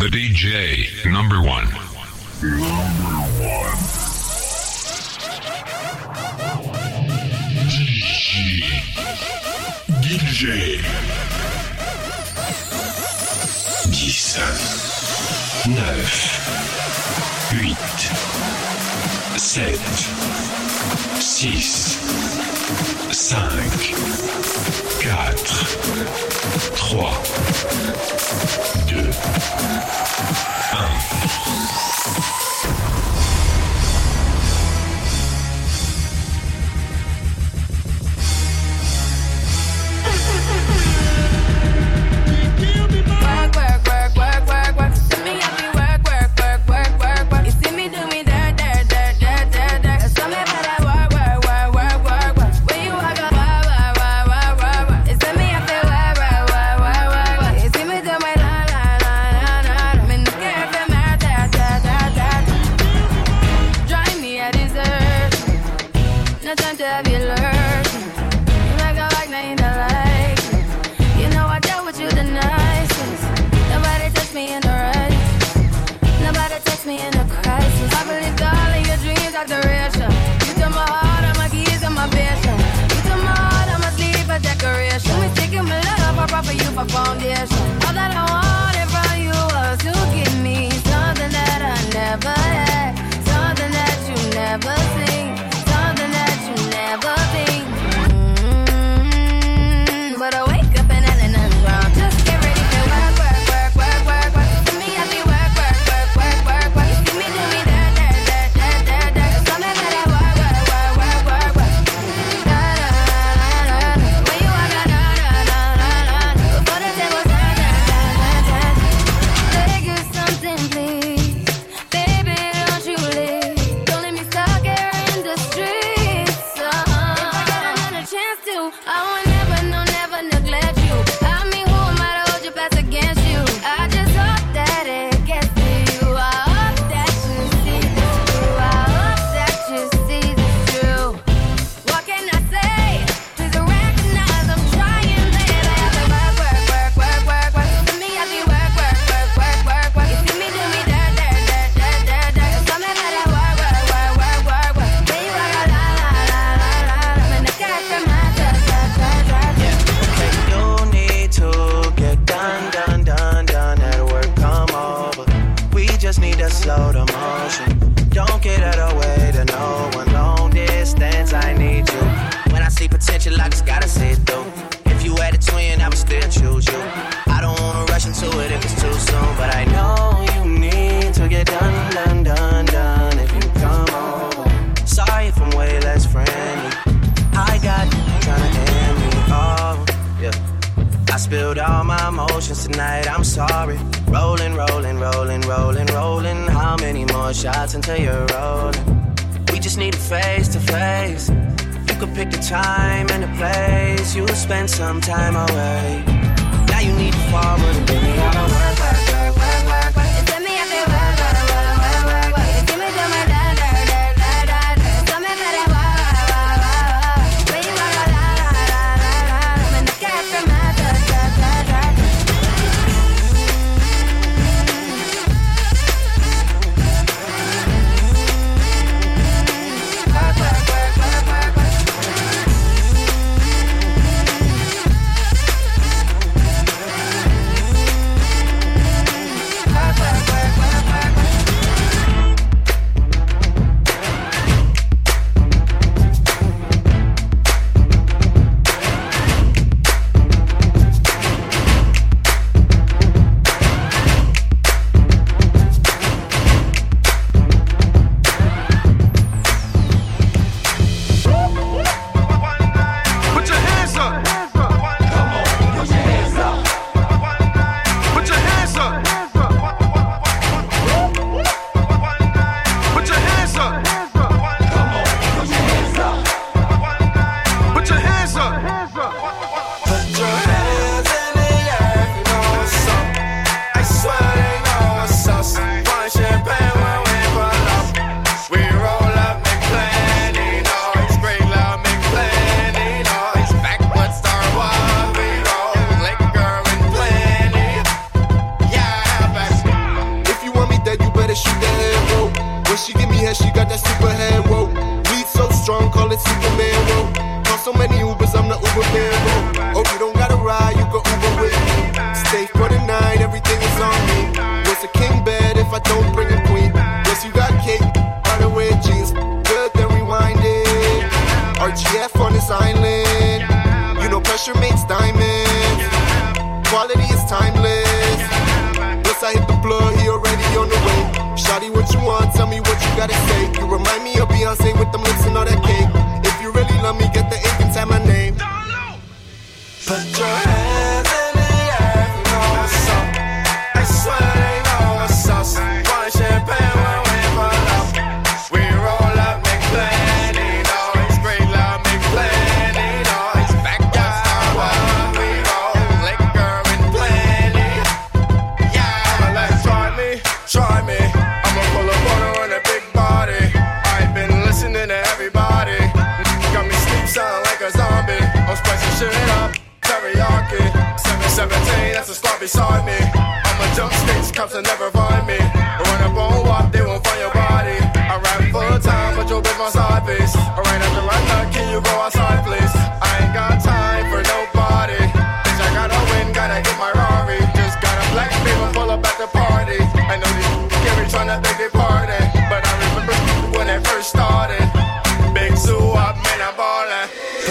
The DJ number one. Number one. DJ. DJ. Dix. Neuf. Huit. Sept. 6, 5, 4, 3, 2, 1.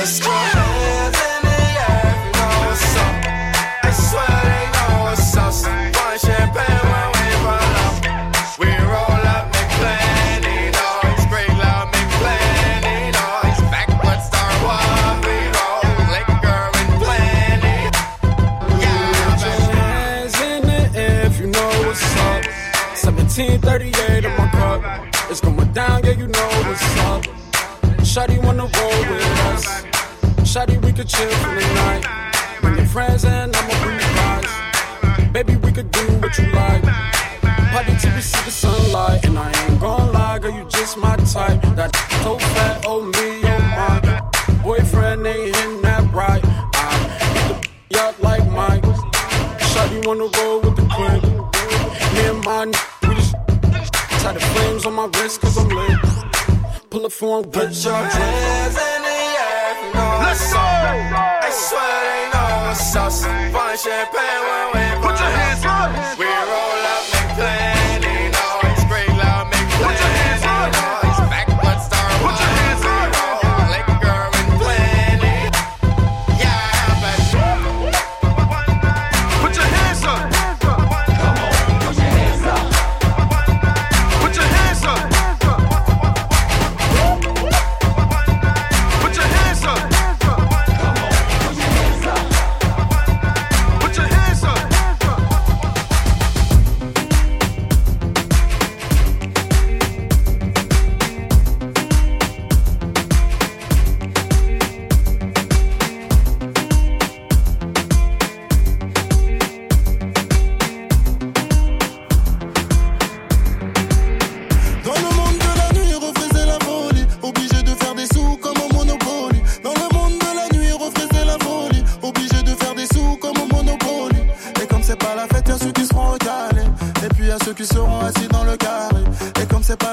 It's strong. put your hands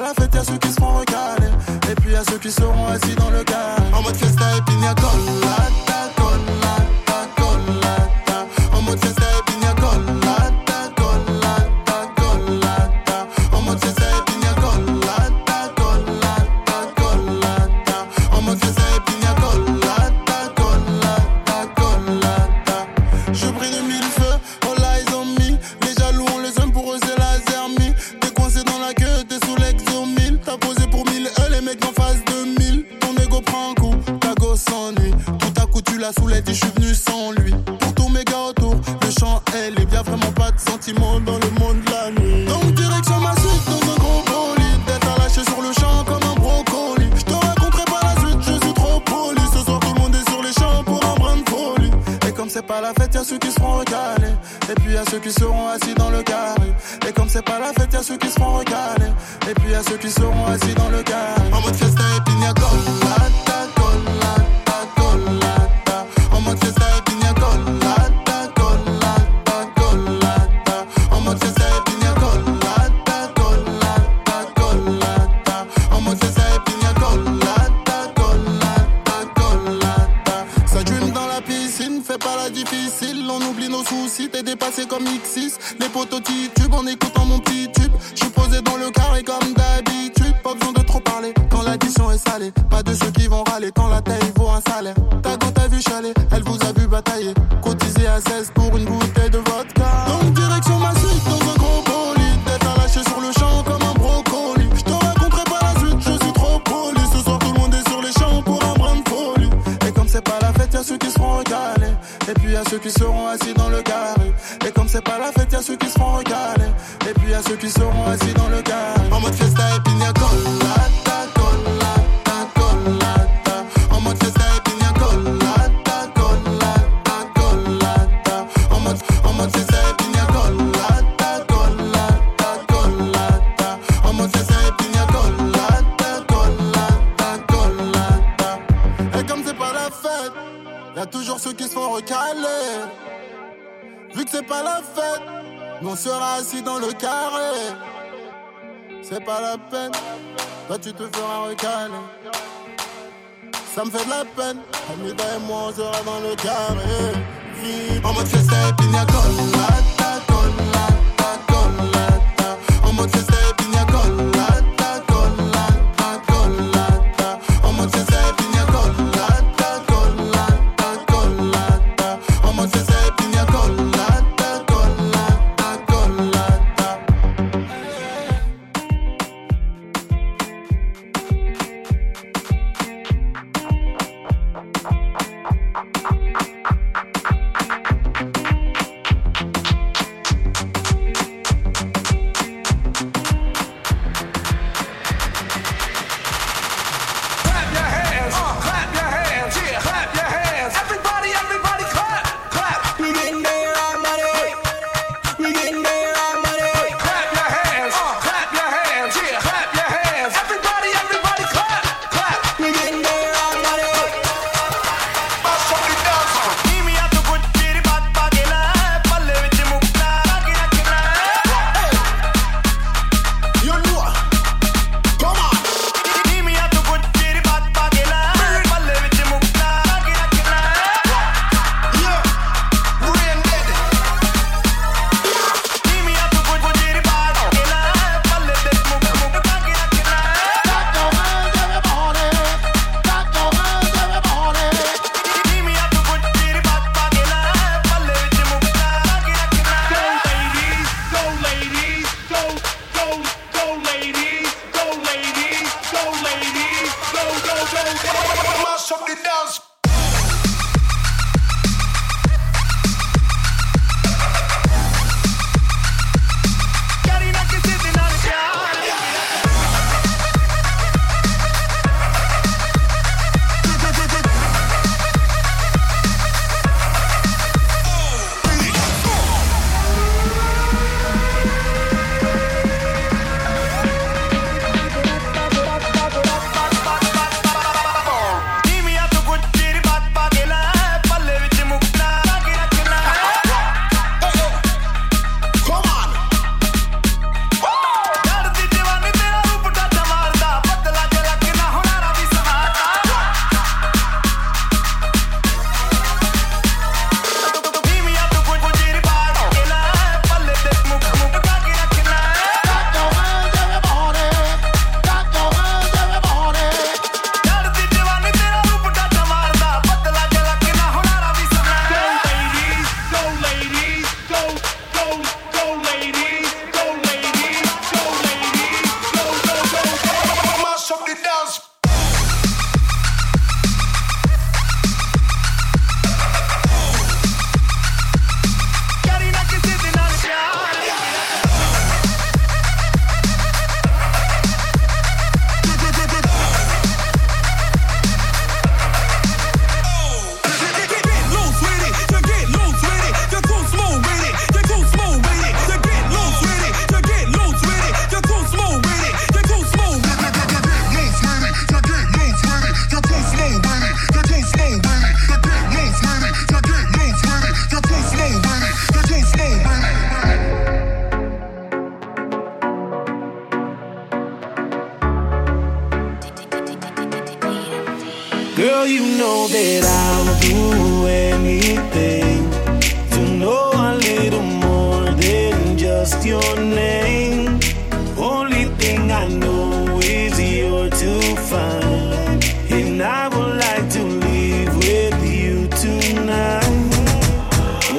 la fête, y'a ceux qui seront recalés. Et puis y'a ceux qui seront assis dans le car. En mode fiesta et pina colada, colada. c'est pas la fête, on sera assis dans le carré. C'est pas la peine, toi tu te feras recaler. Ça me fait de la peine, Amida et ben, moi on sera dans le carré. En mode fiesta et pina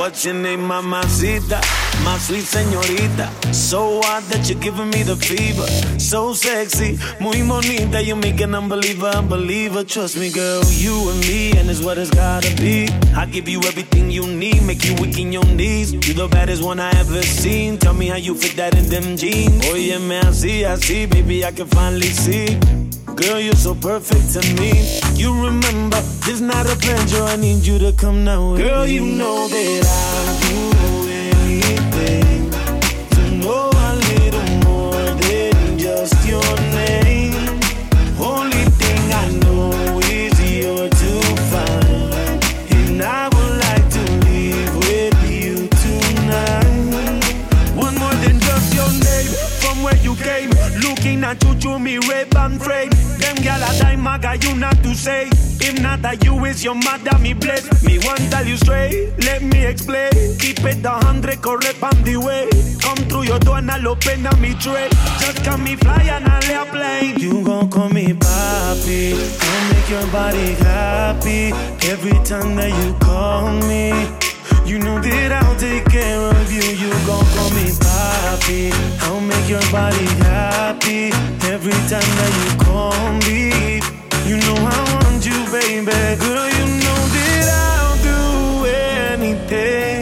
What's your name, mamacita? My sweet señorita. So hot that you're giving me the fever. So sexy, muy bonita. You make an unbeliever, unbeliever. Trust me, girl, you and me, and it's what it's gotta be. I give you everything you need, make you weak in your knees. You the baddest one I ever seen. Tell me how you fit that in them jeans. I see, I see, baby, I can finally see. Girl, you're so perfect to me. You remember, this not a pleasure. I need you to come now. Girl, you know that I'll do you through me red band frame. Them gal a dime maga, you not to say. If not that you is your mother, me bless. Me want tell you straight, let me explain. Keep it a hundred correct on the way. Come through your door and I'll open up me tray. Just come me fly and I'll lay a plane. You gon' call me papi, I'll make your body happy. Every time that you call me. You know that I'll take care of you. You gon' call me papi. I'll make your body happy every time that you call me. You know I want you, baby. Girl, you know that I'll do anything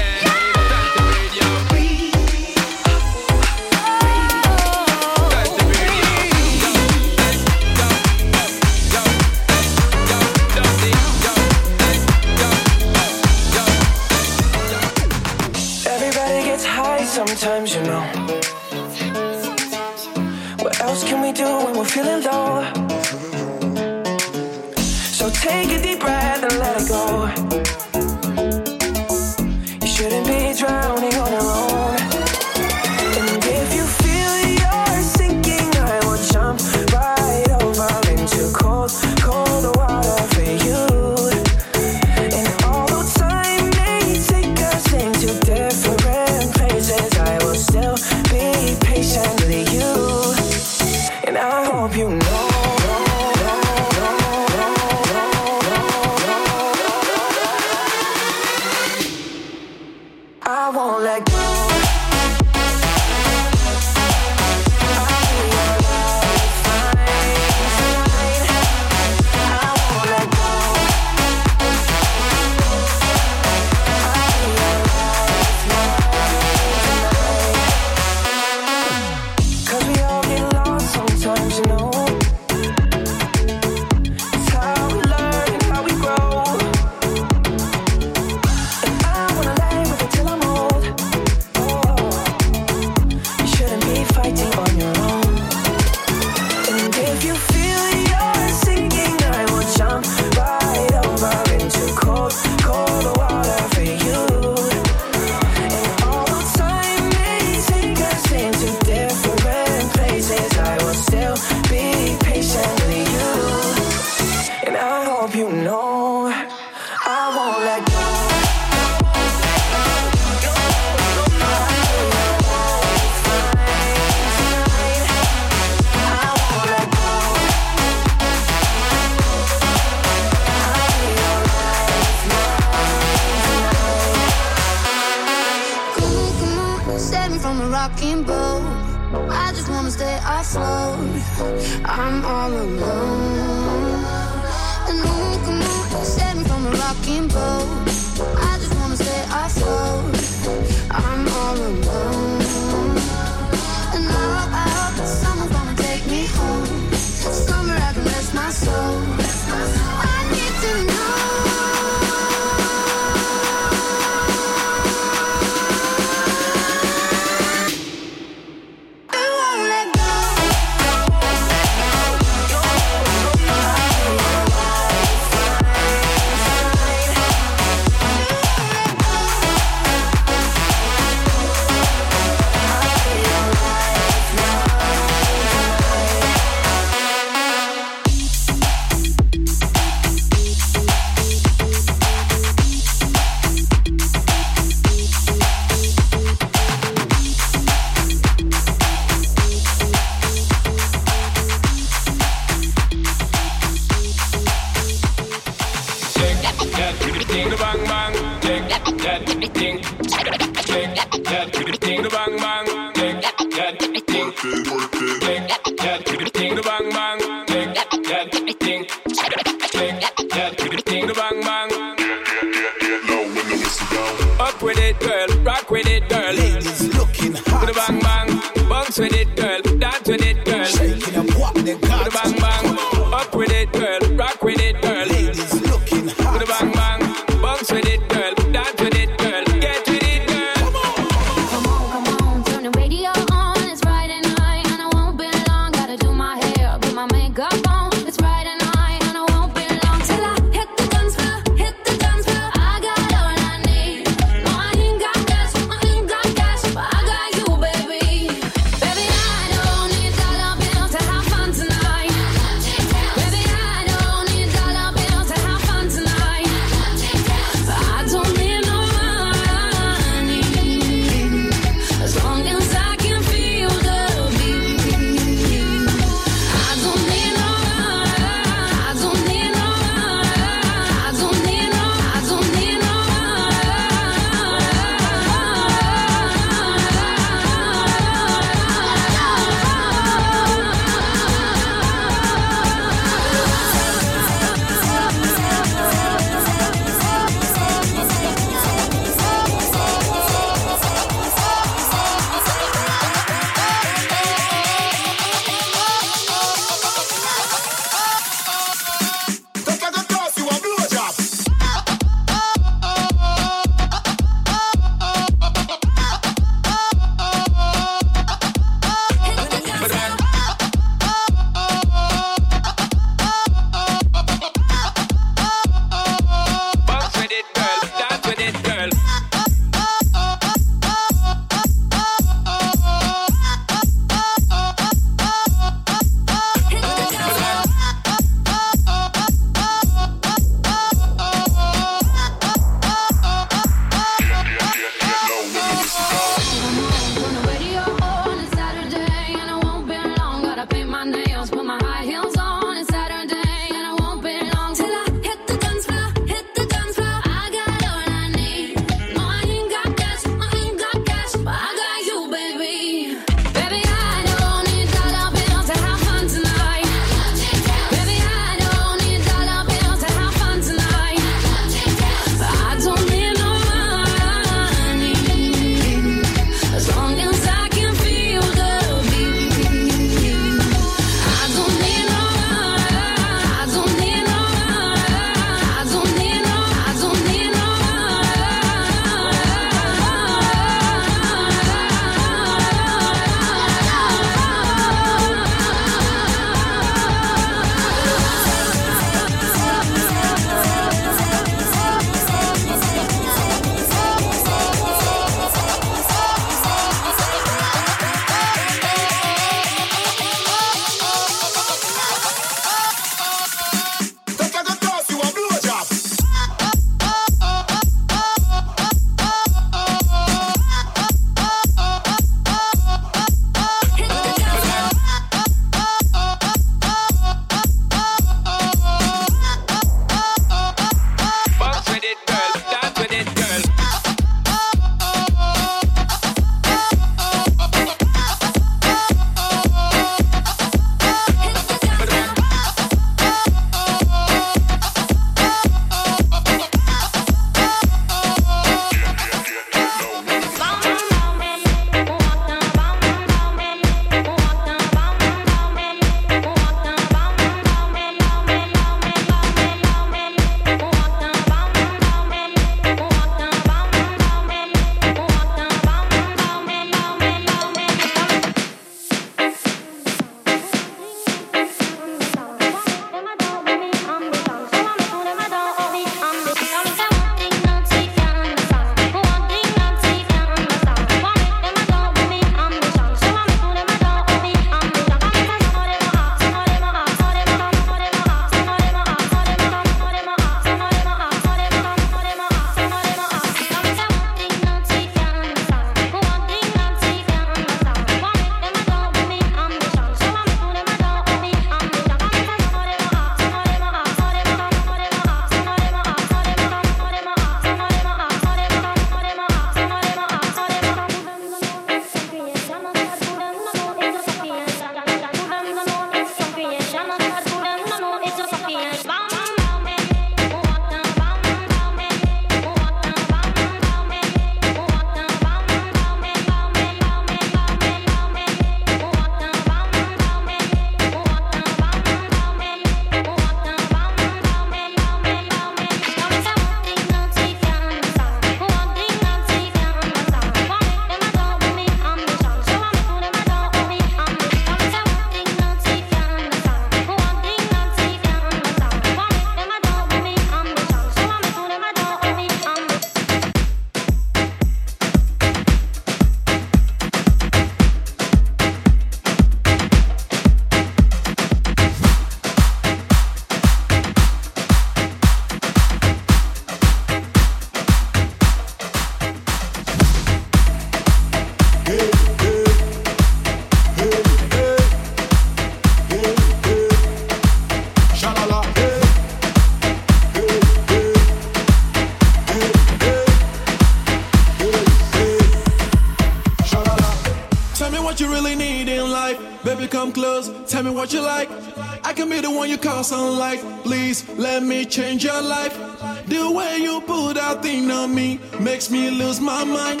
makes me lose my mind.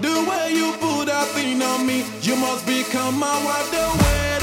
The way you put that thing on me, you must become my wife. The way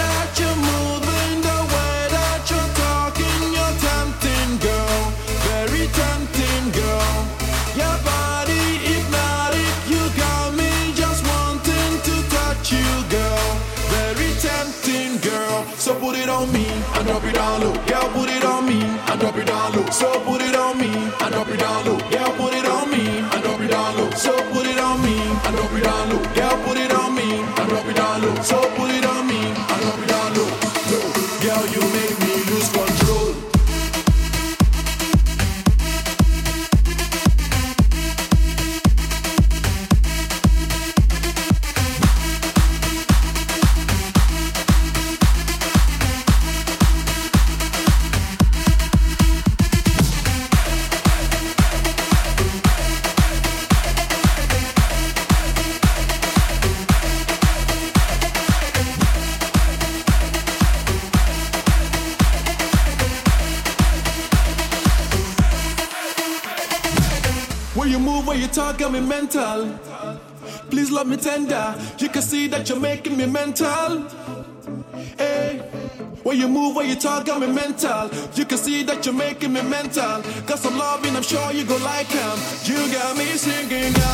guitar got me mental. You can see that you're making me mental. Got some love and I'm sure you go like him. You got me singing.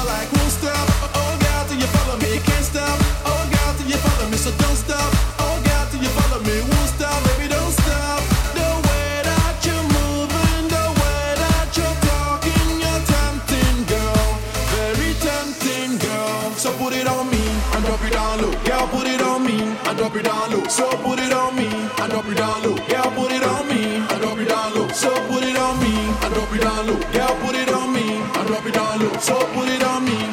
drop it down low, so put it on me. I drop it down low, yeah, put it on me. I drop it down low, so put it on me. I drop it down low, yeah, put it on me. I drop it down low, so put it on me.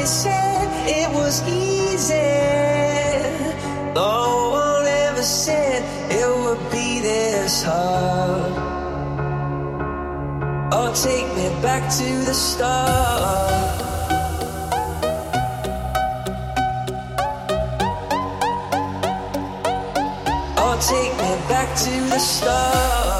Everybody said it was easy. No one ever said it would be this hard. Oh, take me back to the start. Oh, take me back to the start.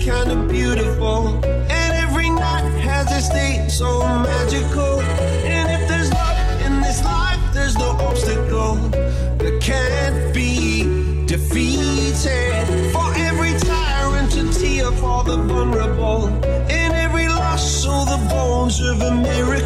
a way, kind of beautiful. And every night has its day so magical. And if there's love in this life, there's no obstacle that can't be defeated. For every tyrant, a tear for the vulnerable. In every loss, all the bones of a miracle.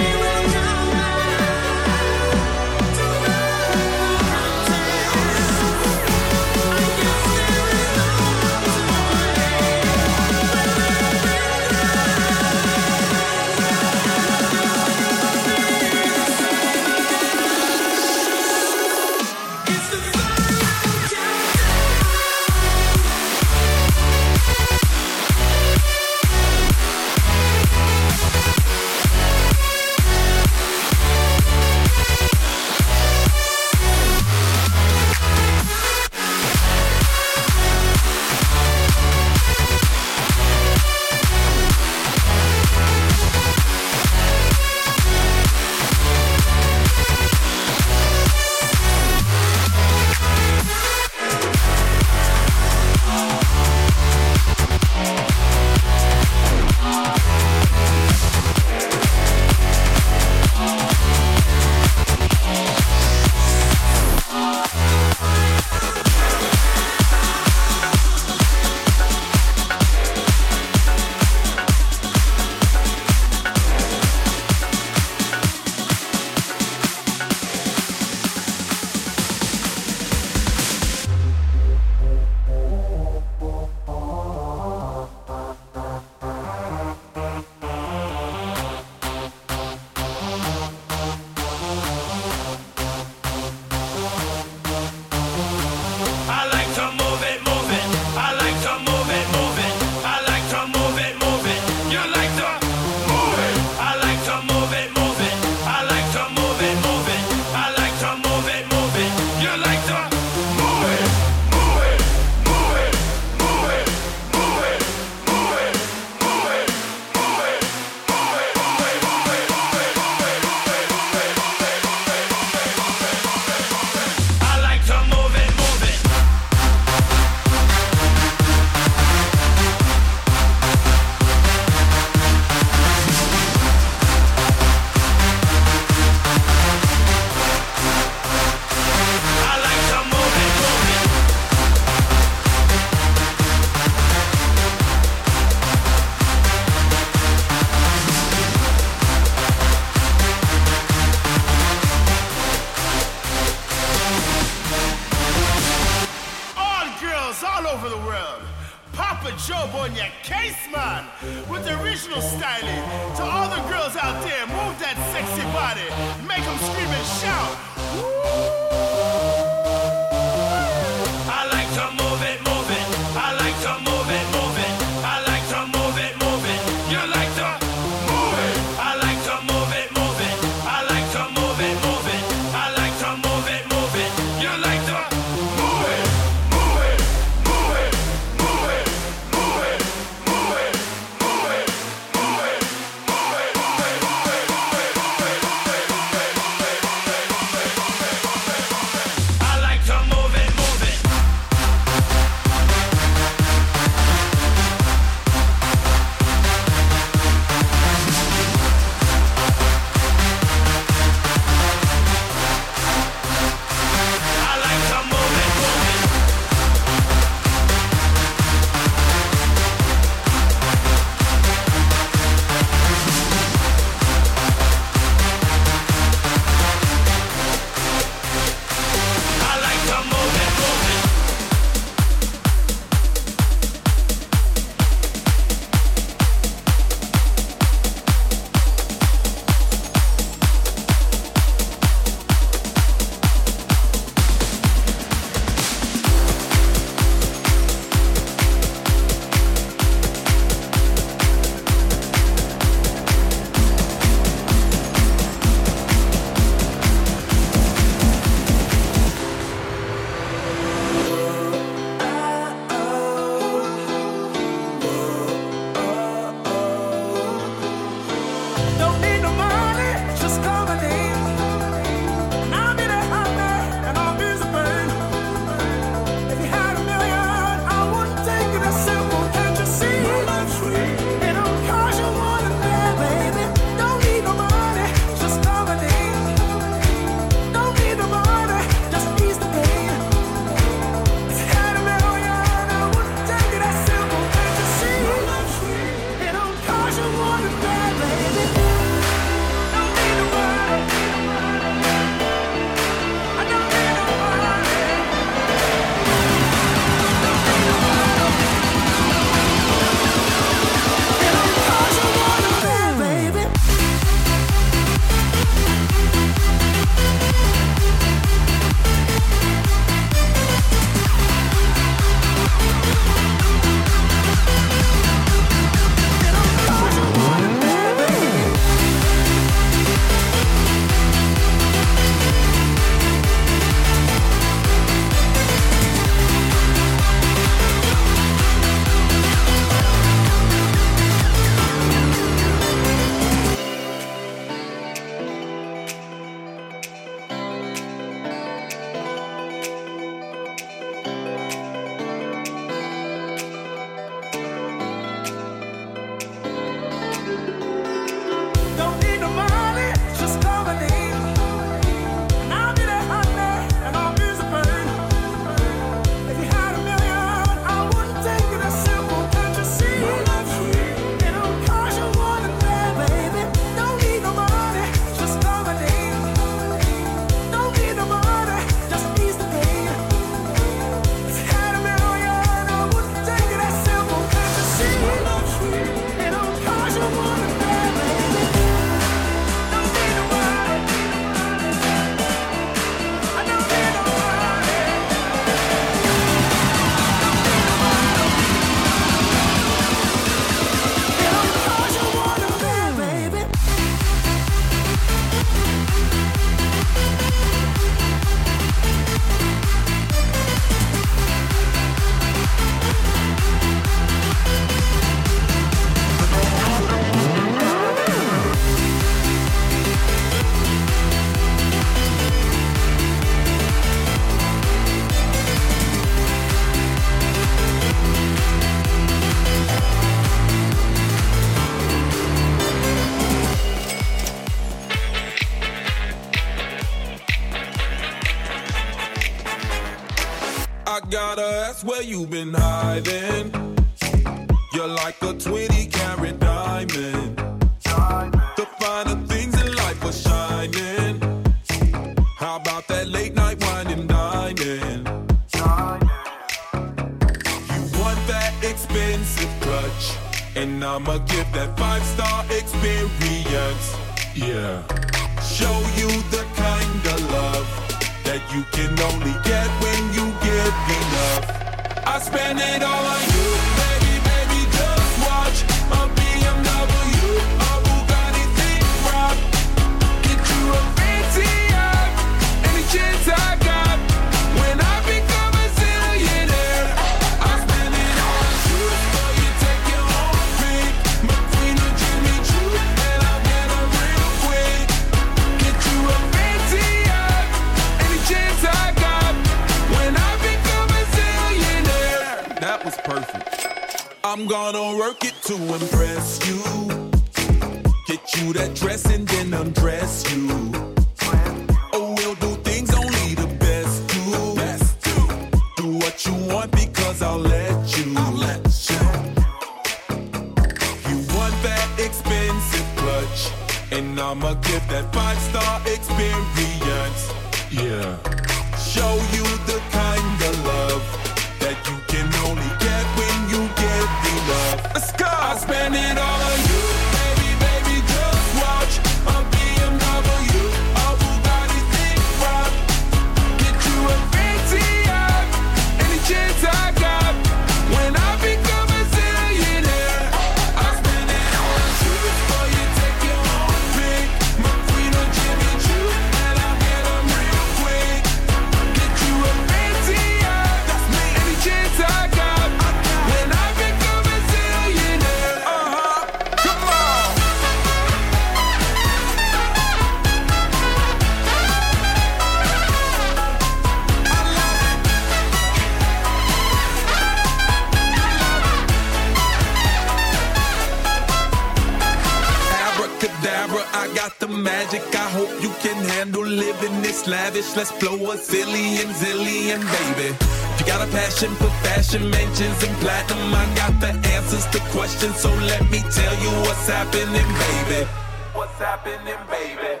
flow a zillion, zillion, baby. If you got a passion for fashion, mentions and platinum, I got the answers to questions. So let me tell you what's happening, baby. What's happening, baby?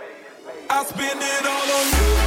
I spend it all on you.